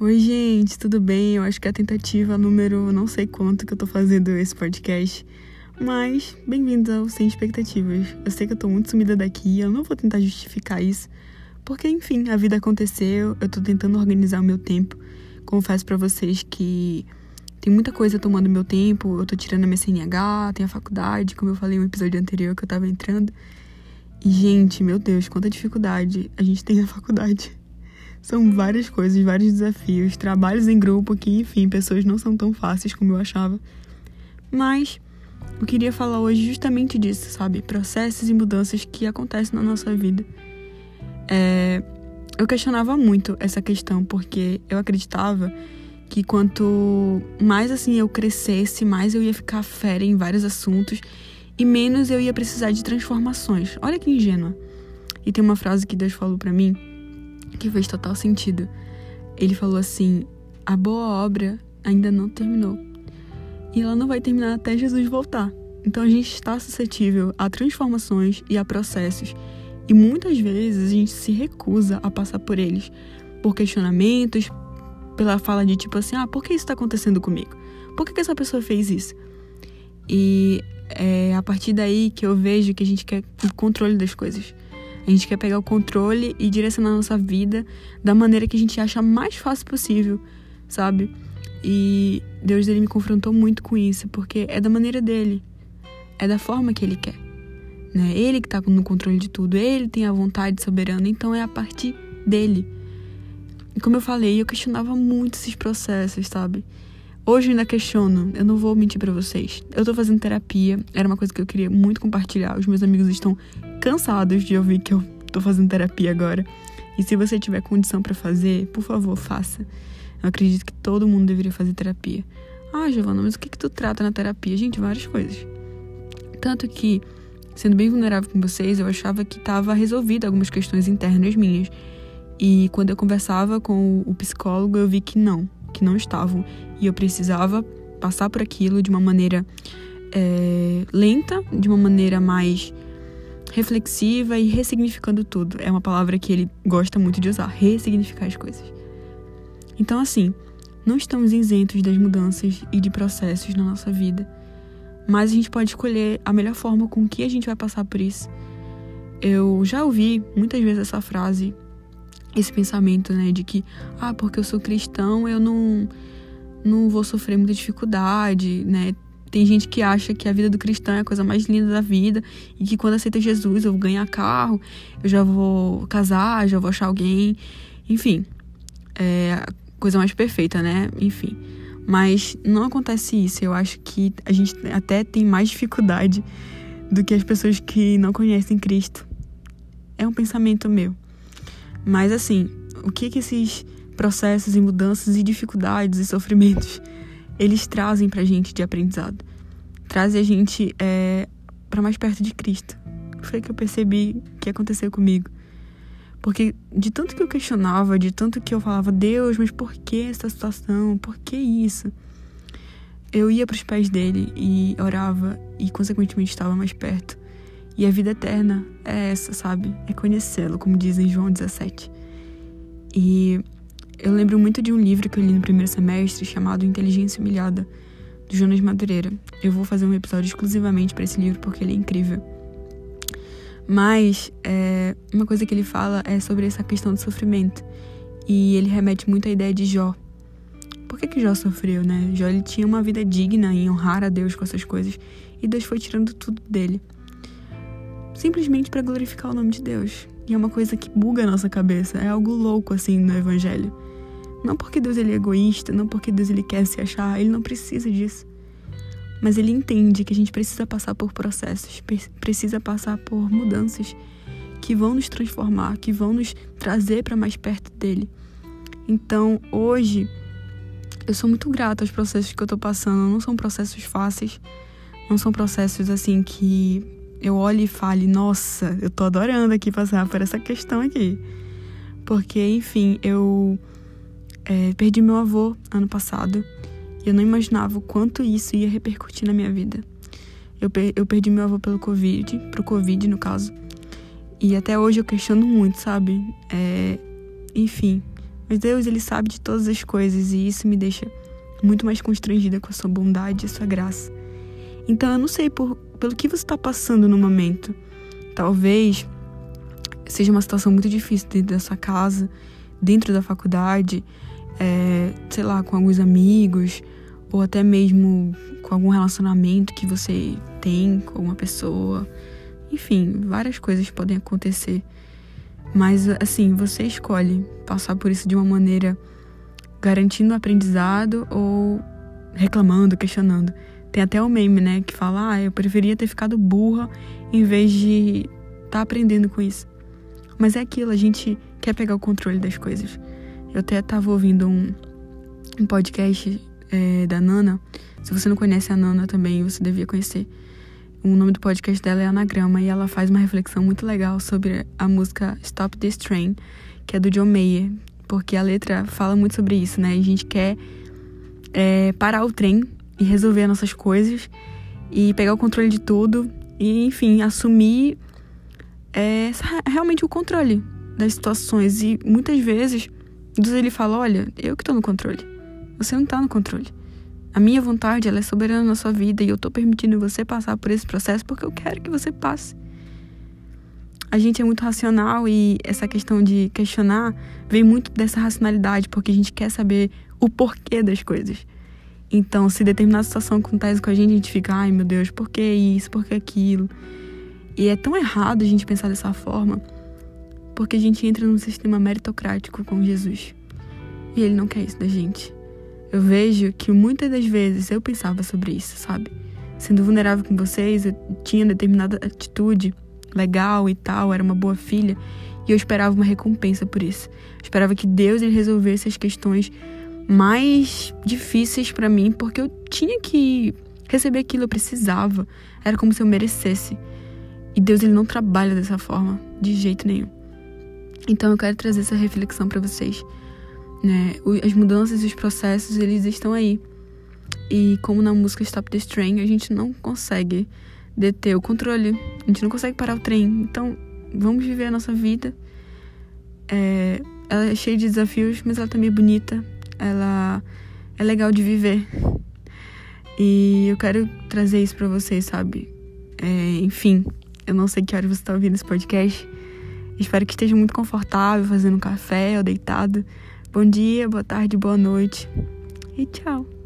Oi, gente, tudo bem? Eu acho que a tentativa número não sei quanto que eu tô fazendo esse podcast. Mas, bem-vindos ao Sem Expectativas. Eu sei que eu tô muito sumida daqui, eu não vou tentar justificar isso, porque, enfim, a vida aconteceu, eu tô tentando organizar o meu tempo. Confesso para vocês que tem muita coisa tomando meu tempo, eu tô tirando a minha CNH, tem a faculdade, como eu falei no episódio anterior que eu tava entrando. E, gente, meu Deus, quanta dificuldade a gente tem na faculdade. São várias coisas, vários desafios, trabalhos em grupo que, enfim, pessoas não são tão fáceis como eu achava. Mas eu queria falar hoje justamente disso, sabe? Processos e mudanças que acontecem na nossa vida. É... Eu questionava muito essa questão porque eu acreditava que quanto mais assim eu crescesse, mais eu ia ficar fera em vários assuntos e menos eu ia precisar de transformações. Olha que ingênua. E tem uma frase que Deus falou para mim que fez total sentido. Ele falou assim: a boa obra ainda não terminou. E ela não vai terminar até Jesus voltar. Então a gente está suscetível a transformações e a processos. E muitas vezes a gente se recusa a passar por eles, por questionamentos, pela fala de tipo assim: ah, por que isso está acontecendo comigo? Por que, que essa pessoa fez isso? E é a partir daí que eu vejo que a gente quer o controle das coisas. A gente quer pegar o controle e direcionar a nossa vida da maneira que a gente acha mais fácil possível, sabe? E Deus ele me confrontou muito com isso, porque é da maneira dele, é da forma que ele quer. Né? Ele que tá no controle de tudo, ele tem a vontade soberana, então é a partir dele. E como eu falei, eu questionava muito esses processos, sabe? Hoje ainda questiono, eu não vou mentir para vocês. Eu tô fazendo terapia, era uma coisa que eu queria muito compartilhar. Os meus amigos estão cansados de ouvir que eu tô fazendo terapia agora. E se você tiver condição para fazer, por favor, faça. Eu acredito que todo mundo deveria fazer terapia. Ah, Giovana, mas o que que tu trata na terapia? Gente, várias coisas. Tanto que, sendo bem vulnerável com vocês, eu achava que estava resolvida algumas questões internas minhas. E quando eu conversava com o psicólogo, eu vi que não, que não estavam. E eu precisava passar por aquilo de uma maneira é, lenta, de uma maneira mais reflexiva e ressignificando tudo. É uma palavra que ele gosta muito de usar, ressignificar as coisas. Então, assim, não estamos isentos das mudanças e de processos na nossa vida, mas a gente pode escolher a melhor forma com que a gente vai passar por isso. Eu já ouvi muitas vezes essa frase, esse pensamento, né, de que, ah, porque eu sou cristão, eu não, não vou sofrer muita dificuldade, né? Tem gente que acha que a vida do cristão é a coisa mais linda da vida e que quando aceita Jesus eu vou ganhar carro, eu já vou casar, já vou achar alguém. Enfim, é a coisa mais perfeita, né? Enfim. Mas não acontece isso. Eu acho que a gente até tem mais dificuldade do que as pessoas que não conhecem Cristo. É um pensamento meu. Mas assim, o que que esses processos e mudanças e dificuldades e sofrimentos eles trazem pra gente de aprendizado. Trazem a gente é, para mais perto de Cristo. Foi que eu percebi que aconteceu comigo. Porque de tanto que eu questionava, de tanto que eu falava, Deus, mas por que essa situação? Por que isso? Eu ia para os pés dele e orava e, consequentemente, estava mais perto. E a vida eterna é essa, sabe? É conhecê-lo, como diz em João 17. E eu lembro muito de um livro que eu li no primeiro semestre chamado Inteligência Humilhada, do Jonas Madureira. Eu vou fazer um episódio exclusivamente para esse livro porque ele é incrível. Mas é, uma coisa que ele fala é sobre essa questão do sofrimento. E ele remete muito à ideia de Jó. Por que, que Jó sofreu, né? Jó ele tinha uma vida digna em honrar a Deus com essas coisas. E Deus foi tirando tudo dele. Simplesmente para glorificar o nome de Deus. E é uma coisa que buga a nossa cabeça. É algo louco assim no Evangelho. Não porque Deus ele é egoísta, não porque Deus ele quer se achar, ele não precisa disso. Mas ele entende que a gente precisa passar por processos, precisa passar por mudanças que vão nos transformar, que vão nos trazer para mais perto dele. Então, hoje, eu sou muito grata aos processos que eu tô passando. Não são processos fáceis, não são processos assim que eu olhe e fale, nossa, eu tô adorando aqui passar por essa questão aqui. Porque, enfim, eu é, perdi meu avô ano passado e eu não imaginava o quanto isso ia repercutir na minha vida. Eu, per eu perdi meu avô pelo Covid, pro Covid no caso. E até hoje eu questiono muito, sabe? É, enfim, Mas Deus, ele sabe de todas as coisas e isso me deixa muito mais constrangida com a sua bondade e a sua graça. Então eu não sei por, pelo que você está passando no momento. Talvez seja uma situação muito difícil dentro da sua casa, dentro da faculdade, é, sei lá, com alguns amigos, ou até mesmo com algum relacionamento que você tem com uma pessoa. Enfim, várias coisas podem acontecer. Mas assim, você escolhe passar por isso de uma maneira garantindo o aprendizado ou reclamando, questionando. Tem até o meme, né, que fala: "Ah, eu preferia ter ficado burra em vez de estar tá aprendendo com isso". Mas é aquilo, a gente quer pegar o controle das coisas. Eu até estava ouvindo um, um podcast é, da Nana. Se você não conhece a Nana também, você devia conhecer. O nome do podcast dela é Anagrama e ela faz uma reflexão muito legal sobre a música Stop This Train, que é do John Mayer, porque a letra fala muito sobre isso, né? A gente quer é, parar o trem e resolver as nossas coisas e pegar o controle de tudo e, enfim, assumir é, realmente o controle das situações. E muitas vezes Deus ele fala: Olha, eu que estou no controle, você não está no controle. A minha vontade, ela é soberana na sua vida e eu tô permitindo você passar por esse processo porque eu quero que você passe. A gente é muito racional e essa questão de questionar vem muito dessa racionalidade, porque a gente quer saber o porquê das coisas. Então, se determinada situação acontece com a gente, a gente fica, ai meu Deus, por que isso, por que aquilo? E é tão errado a gente pensar dessa forma, porque a gente entra num sistema meritocrático com Jesus. E ele não quer isso da gente. Eu vejo que muitas das vezes eu pensava sobre isso, sabe? Sendo vulnerável com vocês, eu tinha determinada atitude legal e tal, era uma boa filha, e eu esperava uma recompensa por isso. Eu esperava que Deus resolvesse as questões mais difíceis para mim, porque eu tinha que receber aquilo, eu precisava. Era como se eu merecesse. E Deus ele não trabalha dessa forma, de jeito nenhum. Então eu quero trazer essa reflexão para vocês né? As mudanças e os processos, eles estão aí. E como na música Stop This Train, a gente não consegue deter o controle. A gente não consegue parar o trem. Então, vamos viver a nossa vida. É, ela é cheia de desafios, mas ela também é bonita. Ela é legal de viver. E eu quero trazer isso para vocês, sabe? É, enfim, eu não sei que hora você tá ouvindo esse podcast. Espero que esteja muito confortável fazendo café ou deitado. Bom dia, boa tarde, boa noite e tchau.